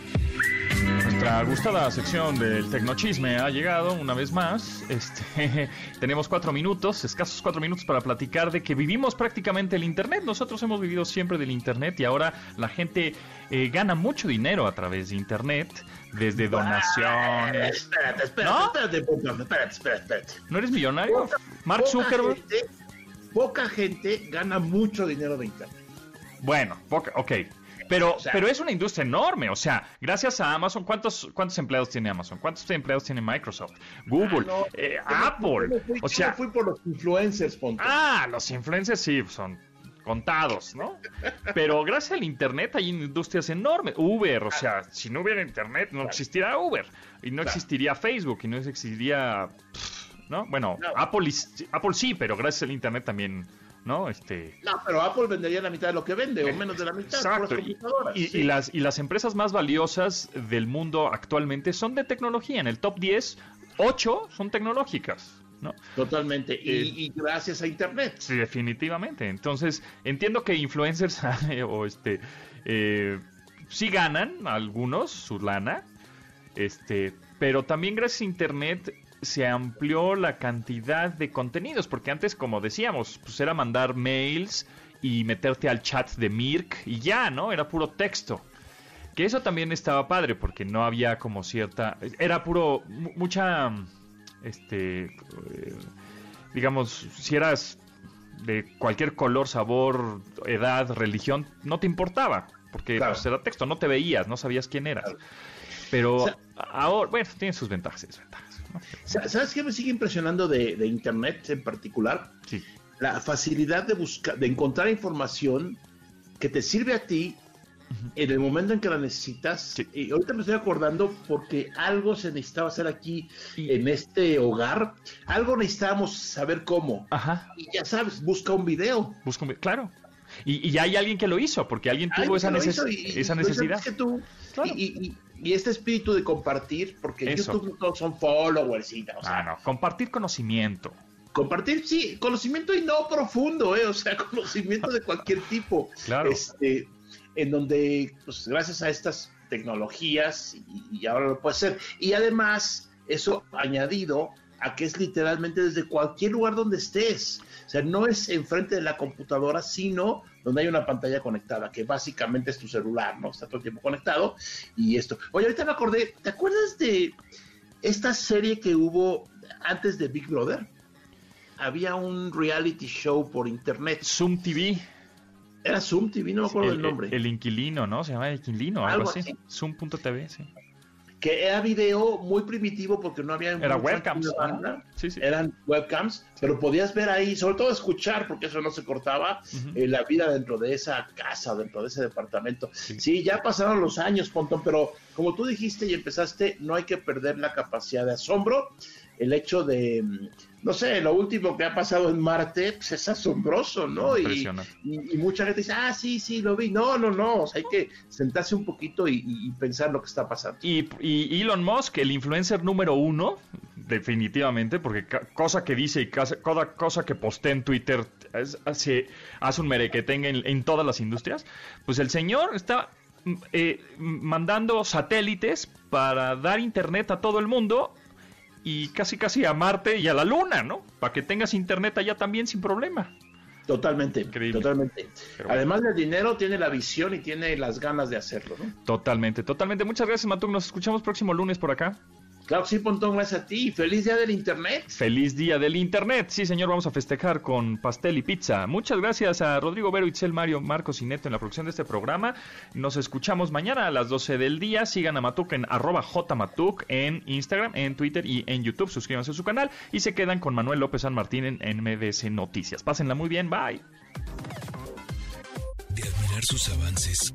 Nuestra gustada sección del Tecnochisme ha llegado una vez más. Este, [laughs] tenemos cuatro minutos, escasos cuatro minutos para platicar de que vivimos prácticamente el Internet. Nosotros hemos vivido siempre del Internet y ahora la gente eh, gana mucho dinero a través de Internet, desde donaciones. Espérate, espérate, ¿No? espérate, espérate, espérate, espérate. ¿No eres millonario? Mark Poca Zuckerberg. gente- poca gente gana mucho dinero de internet. Bueno, poca- ok. Pero, O sea- pero es una industria enorme, o sea, gracias a Amazon, ¿cuántos, cuántos empleados tiene Amazon? ¿Cuántos empleados tiene Microsoft? Google, Ah, no, eh, Apple, yo me fui- o sea, me fui por los influencers, Pontón. Ah, los influencers sí, son contados, ¿no? Pero gracias al Internet hay industrias enormes. Uber, o sea, si no hubiera Internet no existiría Uber. Y no existiría Facebook y no existiría... ¿No? Bueno, No. Apple, Apple sí, pero gracias al Internet también, ¿no? Este... No, pero Apple vendería la mitad de lo que vende, o menos de la mitad. Exacto. puras Y, computadoras, y- sí. y las, y las empresas más valiosas del mundo actualmente son de tecnología. En el top 10, 8 son tecnológicas, ¿no? Totalmente. Y, Eh, y gracias a internet. Sí, definitivamente. Entonces, entiendo que influencers [laughs] o este eh, sí ganan algunos su lana, este, pero también gracias a internet se amplió la cantidad de contenidos, porque antes, como decíamos, pues era mandar mails y meterte al chat de Mirk y ya, ¿no? Era puro texto. Que eso también estaba padre, porque no había como cierta... Era puro... mu- mucha... Este... eh, digamos, si eras de cualquier color, sabor, edad, religión, no te importaba, porque Claro. pues, era texto, no te veías, no sabías quién eras. Claro. Pero O sea- ahora, bueno, tiene sus ventajas y desventajas. ¿Sabes qué me sigue impresionando de, de internet en particular? Sí. La facilidad de buscar, de encontrar información que te sirve a ti en el momento en que la necesitas. Sí. Y ahorita me estoy acordando porque algo se necesitaba hacer aquí en este hogar. Algo necesitábamos saber cómo. Ajá, Y ya sabes, busca un video. busco un- claro. Y, y ya hay alguien que lo hizo, porque alguien tuvo esa, neces- necesidad. Claro. Y, y- y este espíritu de compartir, porque Eso. YouTube no todos son followers y o sea, Ah, no, compartir conocimiento. compartir, sí, conocimiento y no profundo, ¿eh? o sea, [laughs] conocimiento de cualquier tipo. Claro. Este, en donde, pues, gracias a estas tecnologías, y, y ahora lo puede hacer. Y además, eso añadido a que es literalmente desde cualquier lugar donde estés. O sea, no es enfrente de la computadora, sino donde hay una pantalla conectada, que básicamente es tu celular, ¿no? Está todo el tiempo conectado y esto. Oye, ahorita me acordé, ¿te acuerdas de esta serie que hubo antes de Big Brother? Había un reality show por internet. Zoom TV. Era Zoom TV, no me acuerdo el, del nombre. el inquilino, ¿no? Se llama el inquilino, algo, Algo así. así. Zoom.tv, sí. Que era video muy primitivo porque no había Era webcams, banda. ajá. Sí, sí. eran webcams pero podías ver ahí sobre todo escuchar porque eso no se cortaba eh, la vida dentro de esa casa dentro de ese departamento sí. ya pasaron los años Pontón pero como tú dijiste y empezaste no hay que perder la capacidad de asombro el hecho de no sé lo último que ha pasado en Marte pues es asombroso no y, y, y mucha gente dice ah sí sí lo vi no no no o sea, hay que sentarse un poquito y, y- pensar lo que está pasando. Y, Elon Musk, el influencer número uno, definitivamente, porque cosa que dice y cada cosa que postea en Twitter es- hace, hace un merequetengue en, en todas las industrias, pues el señor está eh, mandando satélites para dar internet a todo el mundo y casi casi a Marte y a la Luna, ¿no? Para que tengas internet allá también sin problema. Totalmente, Increíble. totalmente. Pero bueno. Además del dinero, tiene la visión y tiene las ganas de hacerlo, ¿no? Totalmente, totalmente. Muchas gracias, Matuk. Nos escuchamos próximo lunes por acá. Claro que sí, Pontón, gracias a ti. Feliz día del Internet. Feliz día del Internet. Sí, señor, vamos a festejar con pastel y pizza. Muchas gracias a Rodrigo Vero, Itzel, Mario, Marcos y Neto en la producción de este programa. Nos escuchamos mañana a las 12 del día. Sigan a Matuk en arroba jmatuk en Instagram, en Twitter y en YouTube. Suscríbanse a su canal y se quedan con Manuel López San Martín en MBS Noticias. Pásenla muy bien. Bye. De admirar sus avances,